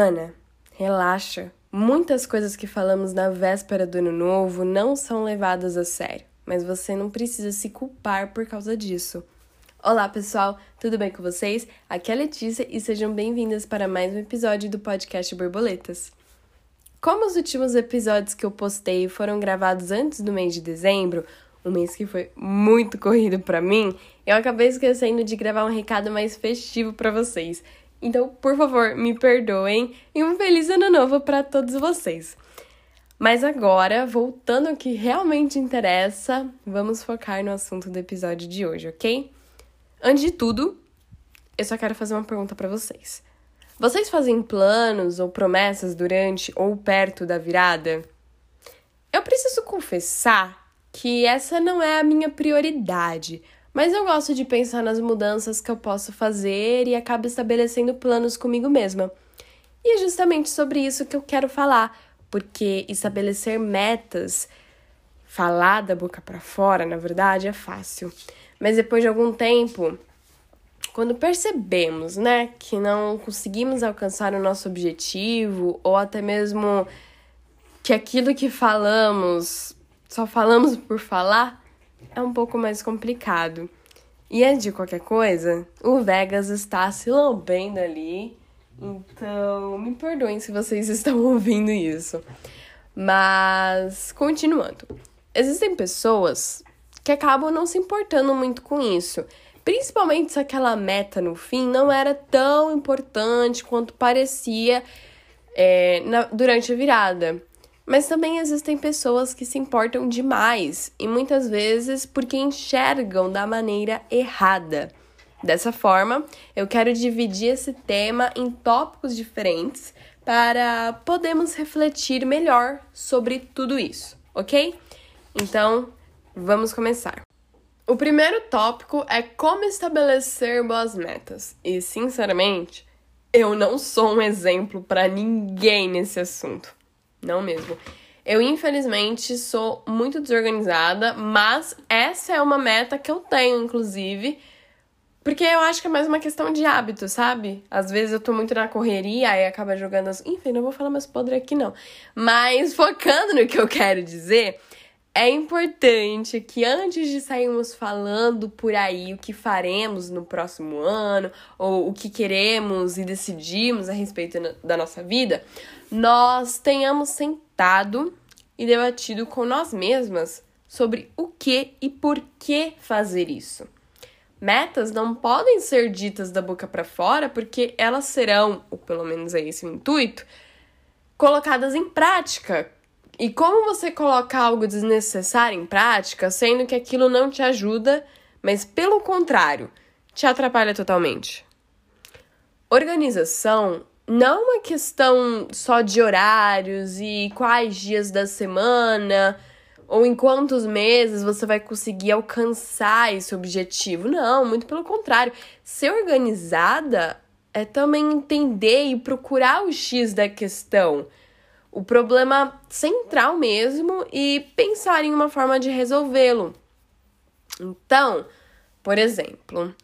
Ana, relaxa. Muitas coisas que falamos na véspera do ano novo não são levadas a sério, mas você não precisa se culpar por causa disso. Olá, pessoal, tudo bem com vocês? Aqui é a Letícia e sejam bem-vindas para mais um episódio do podcast Borboletas. Como os últimos episódios que eu postei foram gravados antes do mês de dezembro, um mês que foi muito corrido para mim, eu acabei esquecendo de gravar um recado mais festivo para vocês. Então, por favor, me perdoem e um feliz ano novo para todos vocês. Mas agora, voltando ao que realmente interessa, vamos focar no assunto do episódio de hoje, ok? Antes de tudo, eu só quero fazer uma pergunta para vocês. Vocês fazem planos ou promessas durante ou perto da virada? Eu preciso confessar que essa não é a minha prioridade, mas eu gosto de pensar nas mudanças que eu posso fazer e acabo estabelecendo planos comigo mesma. E é justamente sobre isso que eu quero falar, porque estabelecer metas, falar da boca para fora, na verdade, é fácil. Mas depois de algum tempo, quando percebemos, né, que não conseguimos alcançar o nosso objetivo ou até mesmo que aquilo que falamos só falamos por falar, é um pouco mais complicado. E antes de qualquer coisa, o Vegas está se lambendo ali. Então, me perdoem se vocês estão ouvindo isso. Mas, continuando. Existem pessoas que acabam não se importando muito com isso. Principalmente se aquela meta no fim não era tão importante quanto parecia é, na, durante a virada. Mas também existem pessoas que se importam demais e muitas vezes porque enxergam da maneira errada. Dessa forma, eu quero dividir esse tema em tópicos diferentes para podermos refletir melhor sobre tudo isso, ok? Então, vamos começar. O primeiro tópico é como estabelecer boas metas. E, sinceramente, eu não sou um exemplo para ninguém nesse assunto. Não mesmo. Eu, infelizmente, sou muito desorganizada, mas essa é uma meta que eu tenho, inclusive, porque eu acho que é mais uma questão de hábito, sabe? Às vezes eu tô muito na correria e acaba jogando as. Enfim, não vou falar mais podre aqui, não. Mas focando no que eu quero dizer, é importante que antes de sairmos falando por aí o que faremos no próximo ano, ou o que queremos e decidimos a respeito da nossa vida, nós tenhamos sentado e debatido com nós mesmas sobre o que e por que fazer isso. Metas não podem ser ditas da boca para fora porque elas serão, ou pelo menos é esse o intuito, colocadas em prática. E como você coloca algo desnecessário em prática, sendo que aquilo não te ajuda, mas pelo contrário, te atrapalha totalmente? Organização não é uma questão só de horários e quais dias da semana ou em quantos meses você vai conseguir alcançar esse objetivo. Não, muito pelo contrário. Ser organizada é também entender e procurar o X da questão, o problema central mesmo e pensar em uma forma de resolvê-lo. Então, por exemplo,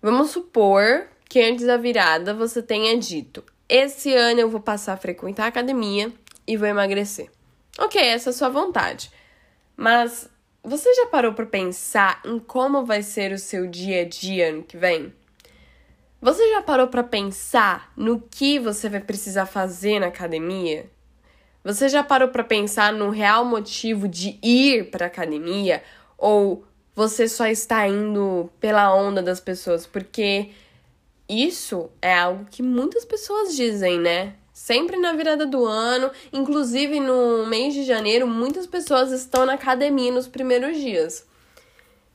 vamos supor que antes da virada você tenha dito: esse ano eu vou passar a frequentar a academia e vou emagrecer. Ok, essa é a sua vontade. Mas você já parou para pensar em como vai ser o seu dia a dia ano que vem? Você já parou para pensar no que você vai precisar fazer na academia? Você já parou para pensar no real motivo de ir para academia ou você só está indo pela onda das pessoas porque isso é algo que muitas pessoas dizem, né? Sempre na virada do ano, inclusive no mês de janeiro, muitas pessoas estão na academia nos primeiros dias.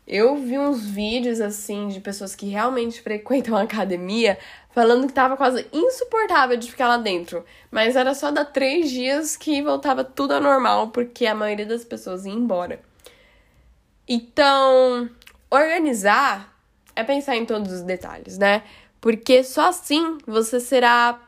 Eu vi uns vídeos assim de pessoas que realmente frequentam a academia falando que tava quase insuportável de ficar lá dentro. Mas era só dar três dias que voltava tudo ao normal, porque a maioria das pessoas ia embora. Então, organizar é pensar em todos os detalhes, né? porque só assim você será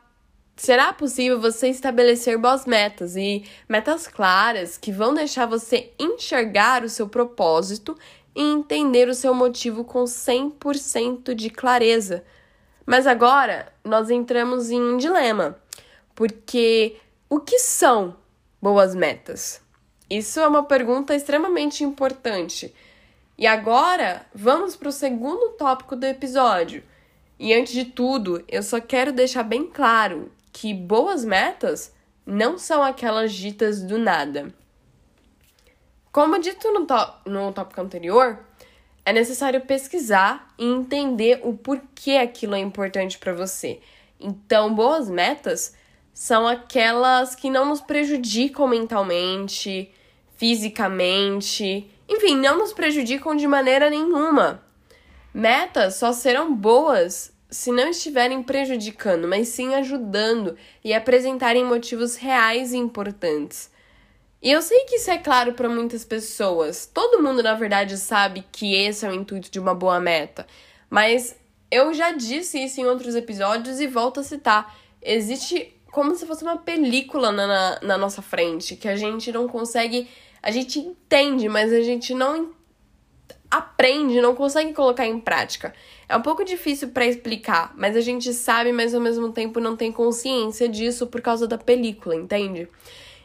será possível você estabelecer boas metas e metas claras que vão deixar você enxergar o seu propósito e entender o seu motivo com 100% de clareza. Mas agora nós entramos em um dilema, Porque o que são boas metas? Isso é uma pergunta extremamente importante. E agora, vamos para o segundo tópico do episódio. E antes de tudo, eu só quero deixar bem claro que boas metas não são aquelas ditas do nada. Como dito no, no tópico anterior, é necessário pesquisar e entender o porquê aquilo é importante para você. Então, boas metas são aquelas que não nos prejudicam mentalmente, fisicamente, enfim, não nos prejudicam de maneira nenhuma. Metas só serão boas se não estiverem prejudicando, mas sim ajudando e apresentarem motivos reais e importantes. E eu sei que isso é claro para muitas pessoas. Todo mundo, na verdade, sabe que esse é o intuito de uma boa meta. Mas eu já disse isso em outros episódios e volto a citar. Existe como se fosse uma película na, na, na nossa frente, que a gente não consegue. A gente entende, mas a gente não aprende, não consegue colocar em prática. É um pouco difícil para explicar, mas a gente sabe, mas ao mesmo tempo não tem consciência disso por causa da película, entende?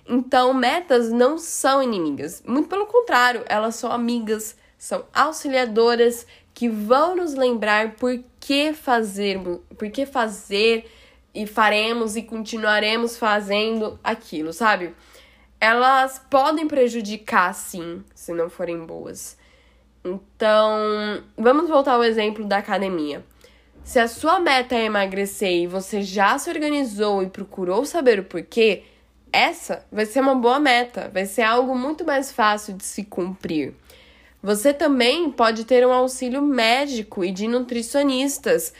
Então, metas não são inimigas. Muito pelo contrário, elas são amigas, são auxiliadoras que vão nos lembrar por que fazer, por que fazer e faremos e continuaremos fazendo aquilo, sabe? Elas podem prejudicar sim, se não forem boas. Então, vamos voltar ao exemplo da academia. Se a sua meta é emagrecer e você já se organizou e procurou saber o porquê, essa vai ser uma boa meta, vai ser algo muito mais fácil de se cumprir. Você também pode ter um auxílio médico e de nutricionistas,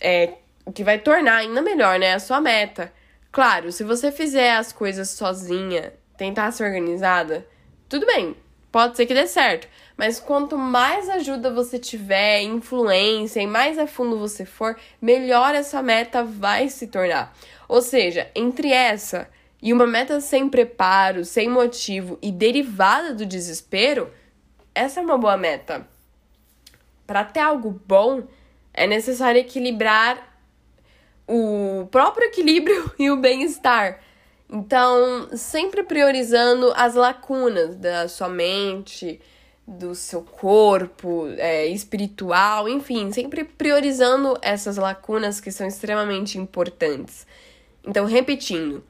é, o que vai tornar ainda melhor né, a sua meta. Claro, se você fizer as coisas sozinha, tentar ser organizada, tudo bem, pode ser que dê certo. Mas quanto mais ajuda você tiver, influência e mais a fundo você for, melhor essa meta vai se tornar. Ou seja, entre essa e uma meta sem preparo, sem motivo e derivada do desespero, essa é uma boa meta. Para ter algo bom, é necessário equilibrar o próprio equilíbrio e o bem-estar. Então, sempre priorizando as lacunas da sua mente, do seu corpo, é, espiritual, enfim, sempre priorizando essas lacunas que são extremamente importantes. Então, repetindo,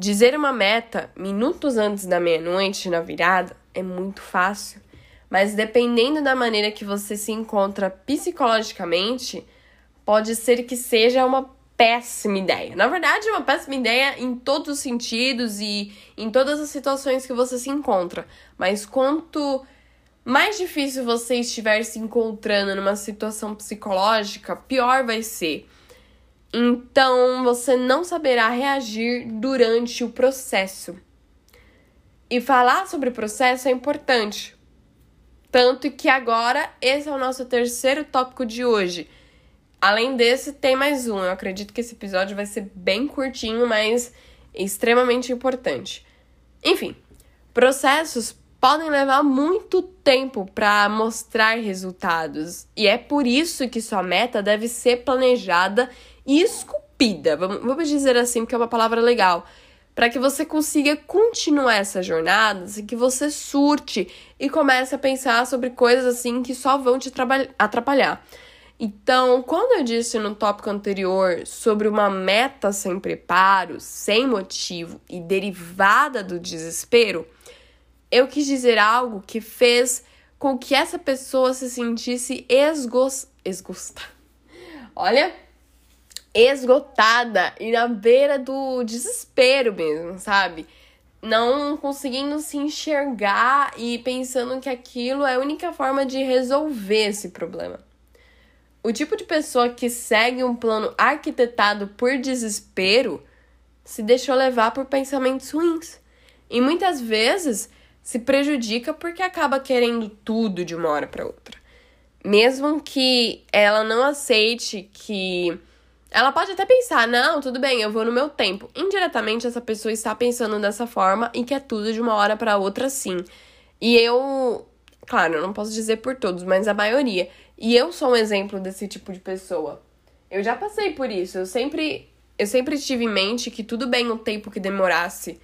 Dizer uma meta minutos antes da meia-noite na virada é muito fácil, mas dependendo da maneira que você se encontra psicologicamente, pode ser que seja uma péssima ideia. Na verdade, é uma péssima ideia em todos os sentidos e em todas as situações que você se encontra. Mas quanto mais difícil você estiver se encontrando numa situação psicológica, pior vai ser. Então você não saberá reagir durante o processo. E falar sobre o processo é importante. Tanto que agora esse é o nosso terceiro tópico de hoje. Além desse, tem mais um. Eu acredito que esse episódio vai ser bem curtinho, mas extremamente importante. Enfim, processos podem levar muito tempo para mostrar resultados, e é por isso que sua meta deve ser planejada esculpida, vamos dizer assim, porque é uma palavra legal, para que você consiga continuar essa jornada, assim, que você surte e comece a pensar sobre coisas assim que só vão te atrapalhar. Então, quando eu disse no tópico anterior sobre uma meta sem preparo, sem motivo e derivada do desespero, eu quis dizer algo que fez com que essa pessoa se sentisse esgos... esgosta. Olha, esgotada e na beira do desespero mesmo, sabe? Não conseguindo se enxergar e pensando que aquilo é a única forma de resolver esse problema. O tipo de pessoa que segue um plano arquitetado por desespero se deixou levar por pensamentos ruins. E muitas vezes se prejudica porque acaba querendo tudo de uma hora para outra. Mesmo que ela não aceite que ela pode até pensar, não, tudo bem, eu vou no meu tempo. Indiretamente, essa pessoa está pensando dessa forma e quer tudo de uma hora para outra, sim. E eu, claro, eu não posso dizer por todos, mas a maioria. E eu sou um exemplo desse tipo de pessoa. Eu já passei por isso. Eu sempre eu sempre tive em mente que tudo bem o tempo que demorasse,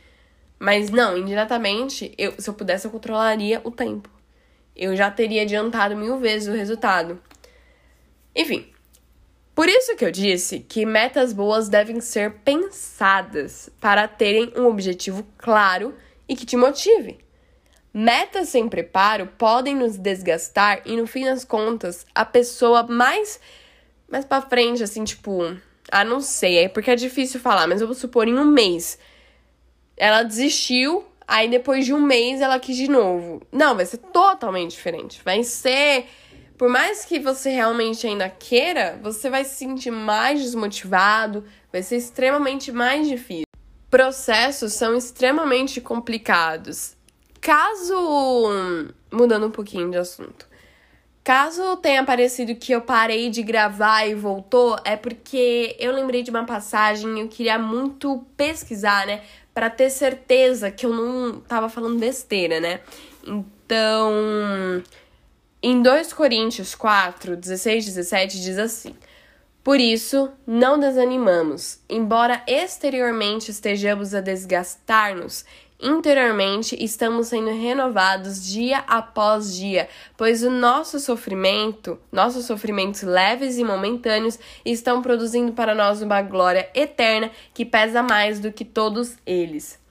mas não, indiretamente, eu, se eu pudesse, eu controlaria o tempo. Eu já teria adiantado mil vezes o resultado. Enfim, por isso que eu disse que metas boas devem ser pensadas para terem um objetivo claro e que te motive. Metas sem preparo podem nos desgastar e no fim das contas, a pessoa mais mais para frente assim, tipo, ah, não sei, é porque é difícil falar, mas eu vou supor em um mês ela desistiu, aí depois de um mês ela quis de novo. Não, vai ser totalmente diferente. Vai ser por mais que você realmente ainda queira, você vai se sentir mais desmotivado, vai ser extremamente mais difícil. Processos são extremamente complicados. Caso. Mudando um pouquinho de assunto. Caso tenha parecido que eu parei de gravar e voltou, é porque eu lembrei de uma passagem e eu queria muito pesquisar, né? Para ter certeza que eu não tava falando besteira, né? Então. Em 2 Coríntios 4, 16 17 diz assim: Por isso, não desanimamos, embora exteriormente estejamos a desgastar-nos, interiormente estamos sendo renovados dia após dia, pois o nosso sofrimento, nossos sofrimentos leves e momentâneos, estão produzindo para nós uma glória eterna que pesa mais do que todos eles.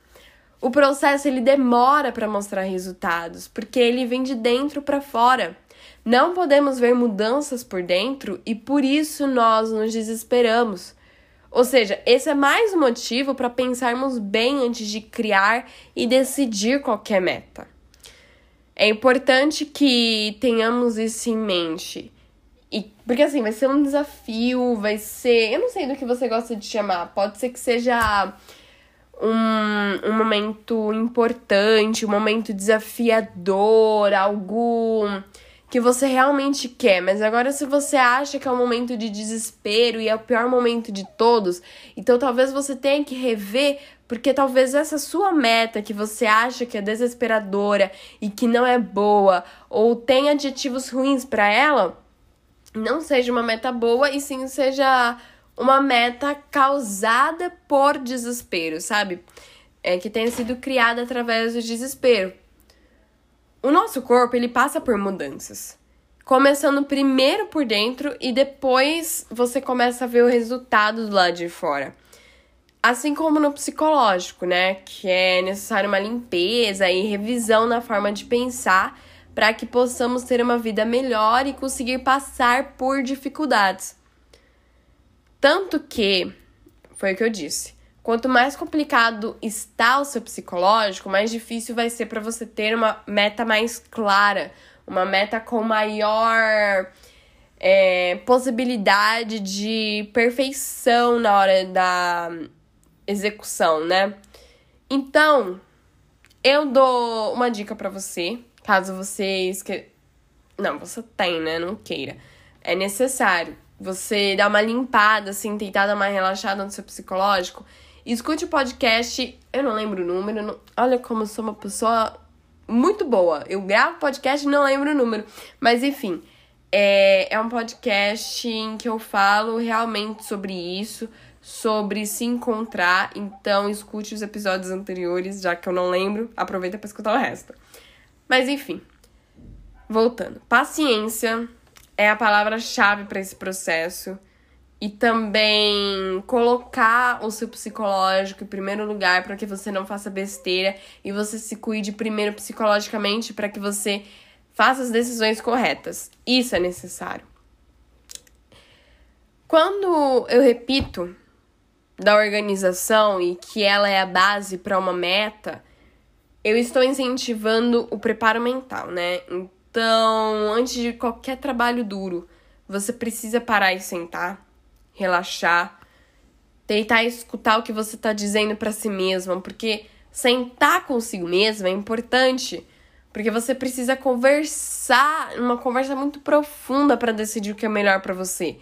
O processo ele demora para mostrar resultados, porque ele vem de dentro para fora. Não podemos ver mudanças por dentro e por isso nós nos desesperamos. Ou seja, esse é mais um motivo para pensarmos bem antes de criar e decidir qualquer meta. É importante que tenhamos isso em mente. E, porque assim, vai ser um desafio, vai ser. Eu não sei do que você gosta de chamar. Pode ser que seja um, um momento importante, um momento desafiador, algo que você realmente quer, mas agora se você acha que é um momento de desespero e é o pior momento de todos, então talvez você tenha que rever, porque talvez essa sua meta que você acha que é desesperadora e que não é boa ou tem adjetivos ruins para ela, não seja uma meta boa e sim seja uma meta causada por desespero, sabe? É que tenha sido criada através do desespero. O nosso corpo, ele passa por mudanças. Começando primeiro por dentro e depois você começa a ver o resultado do lado de fora. Assim como no psicológico, né? Que é necessário uma limpeza e revisão na forma de pensar para que possamos ter uma vida melhor e conseguir passar por dificuldades. Tanto que, foi o que eu disse, Quanto mais complicado está o seu psicológico, mais difícil vai ser para você ter uma meta mais clara, uma meta com maior é, possibilidade de perfeição na hora da execução, né? Então, eu dou uma dica para você, caso você esque... não, você tem, né? Não queira. É necessário você dar uma limpada, assim, tentar dar uma relaxada no seu psicológico Escute o podcast, eu não lembro o número. Não... Olha como eu sou uma pessoa muito boa. Eu gravo podcast e não lembro o número. Mas enfim, é, é um podcast em que eu falo realmente sobre isso, sobre se encontrar. Então escute os episódios anteriores, já que eu não lembro. Aproveita para escutar o resto. Mas enfim, voltando. Paciência é a palavra-chave para esse processo e também colocar o seu psicológico em primeiro lugar para que você não faça besteira e você se cuide primeiro psicologicamente para que você faça as decisões corretas. Isso é necessário. Quando eu repito da organização e que ela é a base para uma meta, eu estou incentivando o preparo mental, né? Então, antes de qualquer trabalho duro, você precisa parar e sentar relaxar, tentar escutar o que você está dizendo para si mesma, porque sentar consigo mesma é importante, porque você precisa conversar, uma conversa muito profunda para decidir o que é melhor para você.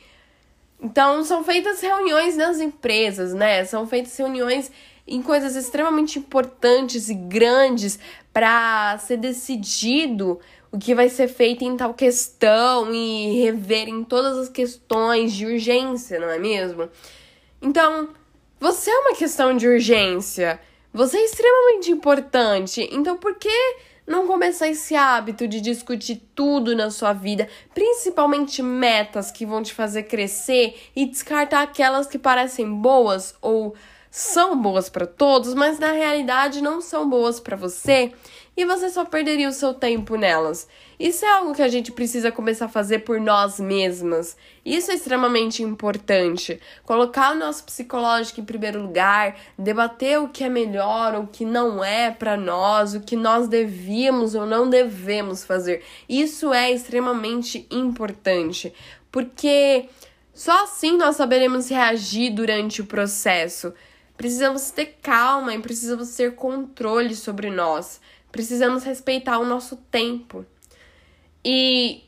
Então, são feitas reuniões nas empresas, né? São feitas reuniões em coisas extremamente importantes e grandes para ser decidido o que vai ser feito em tal questão e rever em todas as questões de urgência, não é mesmo? Então, Você é uma questão de urgência. Você é extremamente importante. Então, por que não começar esse hábito de discutir tudo na sua vida, principalmente metas que vão te fazer crescer e descartar aquelas que parecem boas ou são boas para todos, mas na realidade não são boas para você e você só perderia o seu tempo nelas. Isso é algo que a gente precisa começar a fazer por nós mesmas. Isso é extremamente importante. Colocar o nosso psicológico em primeiro lugar, debater o que é melhor, o que não é para nós, o que nós devíamos ou não devemos fazer. Isso é extremamente importante, porque só assim nós saberemos reagir durante o processo. Precisamos ter calma e precisamos ter controle sobre nós. Precisamos respeitar o nosso tempo. E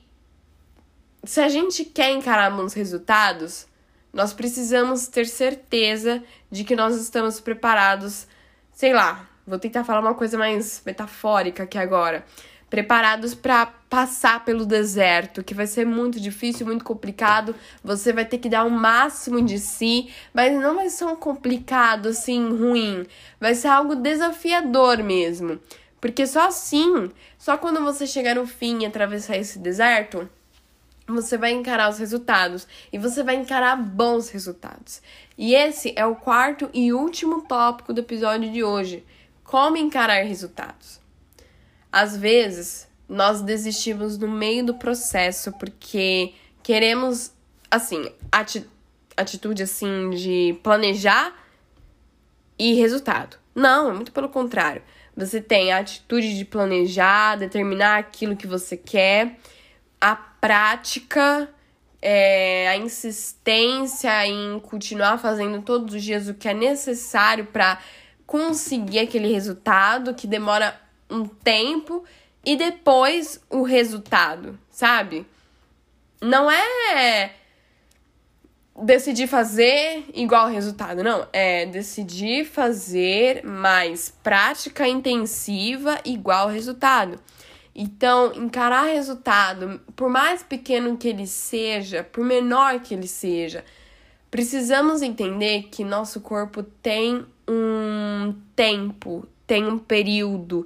se a gente quer encarar bons resultados, nós precisamos ter certeza de que nós estamos preparados, sei lá, vou tentar falar uma coisa mais metafórica aqui agora. Preparados para passar pelo deserto, que vai ser muito difícil, muito complicado. Você vai ter que dar o máximo de si, mas não vai ser um complicado assim ruim. Vai ser algo desafiador mesmo. Porque só assim, só quando você chegar no fim e atravessar esse deserto, você vai encarar os resultados e você vai encarar bons resultados. E esse é o quarto e último tópico do episódio de hoje: como encarar resultados. Às vezes, nós desistimos no meio do processo porque queremos, assim, ati atitude assim de planejar e resultado. Não, é muito pelo contrário. Você tem a atitude de planejar, determinar aquilo que você quer, a prática, é, a insistência em continuar fazendo todos os dias o que é necessário para conseguir aquele resultado que demora um tempo e depois o resultado, sabe? Não é decidir fazer igual resultado. Não, é decidir fazer mais prática intensiva igual resultado. Então, encarar resultado, por mais pequeno que ele seja, por menor que ele seja, precisamos entender que nosso corpo tem um tempo, tem um período,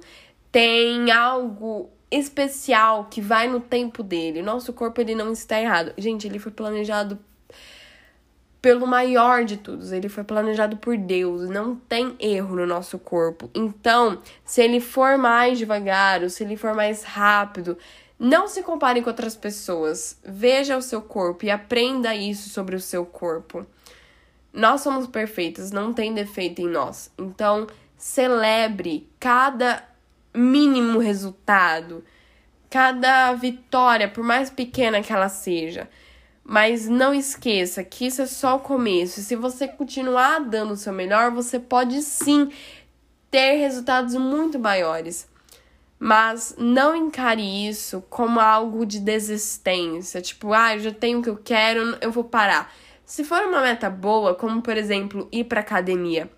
tem algo especial que vai no tempo dele. Nosso corpo ele não está errado. Gente, ele foi planejado pelo maior de todos. Ele foi planejado por Deus, não tem erro no nosso corpo. Então, se ele for mais devagar, ou se ele for mais rápido, não se compare com outras pessoas. Veja o seu corpo e aprenda isso sobre o seu corpo. Nós somos perfeitos, não tem defeito em nós. Então, celebre cada mínimo resultado, cada vitória, por mais pequena que ela seja. Mas não esqueça que isso é só o começo. Se você continuar dando o seu melhor, você pode sim ter resultados muito maiores. Mas não encare isso como algo de desistência. Tipo, ah, eu já tenho o que eu quero, eu vou parar. Se for uma meta boa, como por exemplo ir para academia.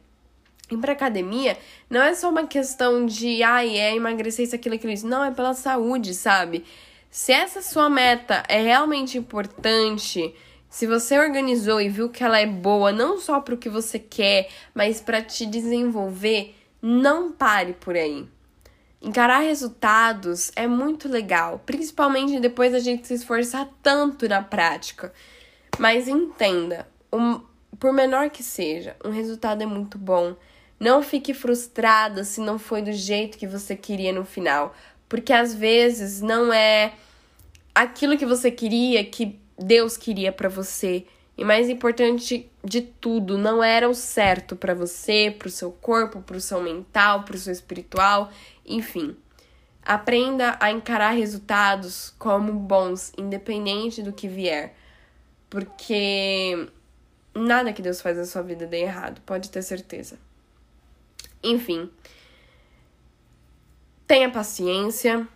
Ir para academia não é só uma questão de, ai, é emagrecer isso, aquilo, aquilo, isso. Não, é pela saúde, sabe? Se essa sua meta é realmente importante, se você organizou e viu que ela é boa não só para o que você quer, mas para te desenvolver, não pare por aí. Encarar resultados é muito legal, principalmente depois da gente se esforçar tanto na prática. Mas entenda, um, por menor que seja, um resultado é muito bom. Não fique frustrada se não foi do jeito que você queria no final, porque às vezes não é aquilo que você queria, que Deus queria para você. E mais importante de tudo, não era o certo para você, para o seu corpo, para o seu mental, para o seu espiritual, enfim. Aprenda a encarar resultados como bons, independente do que vier. Porque nada que Deus faz na sua vida dê errado, pode ter certeza. Enfim, tenha paciência,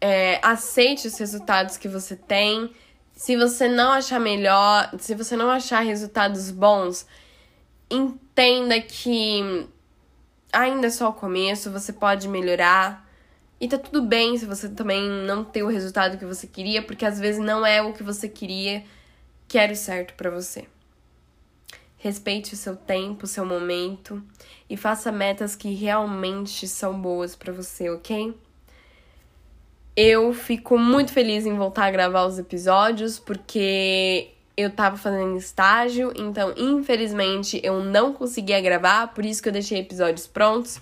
é, aceite os resultados que você tem. Se você não achar melhor, se você não achar resultados bons, entenda que ainda é só o começo, você pode melhorar. E tá tudo bem se você também não ter o resultado que você queria, porque às vezes não é o que você queria que era o certo para você. Respeite o seu tempo, o seu momento e faça metas que realmente são boas para você, ok? Eu fico muito feliz em voltar a gravar os episódios porque eu tava fazendo estágio, então infelizmente eu não conseguia gravar, por isso que eu deixei episódios prontos.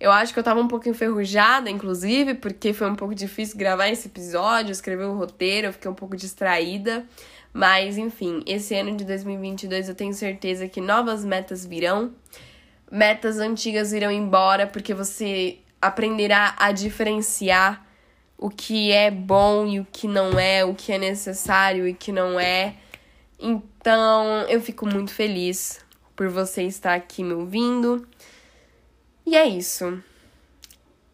Eu acho que eu tava um pouco enferrujada, inclusive, porque foi um pouco difícil gravar esse episódio, escrever o roteiro, eu fiquei um pouco distraída. Mas, enfim, esse ano de 2022 eu tenho certeza que novas metas virão. Metas antigas irão embora, porque você aprenderá a diferenciar o que é bom e o que não é, o que é necessário e o que não é. Então, eu fico muito feliz por você estar aqui me ouvindo. E é isso.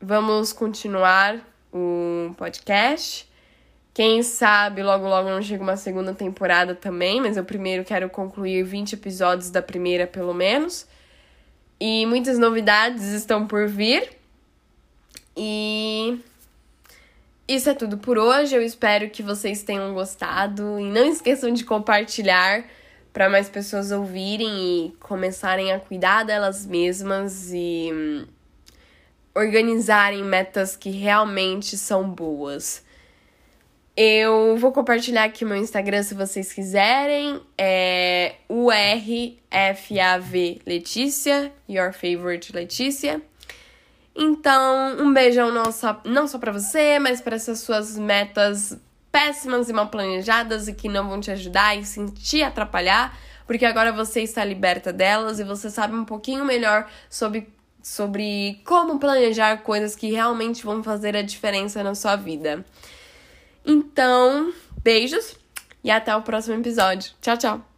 Vamos continuar o podcast. Quem sabe logo logo não chega uma segunda temporada também, mas eu primeiro quero concluir 20 episódios da primeira, pelo menos. E muitas novidades estão por vir. E isso é tudo por hoje. Eu espero que vocês tenham gostado e não esqueçam de compartilhar para mais pessoas ouvirem e começarem a cuidar delas mesmas e hum, organizarem metas que realmente são boas. Eu vou compartilhar aqui meu Instagram se vocês quiserem. É URFAV Letícia, Your Favorite Letícia. Então, um beijão não só, não só pra você, mas para essas suas metas péssimas e mal planejadas e que não vão te ajudar e sim te atrapalhar, porque agora você está liberta delas e você sabe um pouquinho melhor sobre, sobre como planejar coisas que realmente vão fazer a diferença na sua vida. Então, beijos e até o próximo episódio. Tchau, tchau!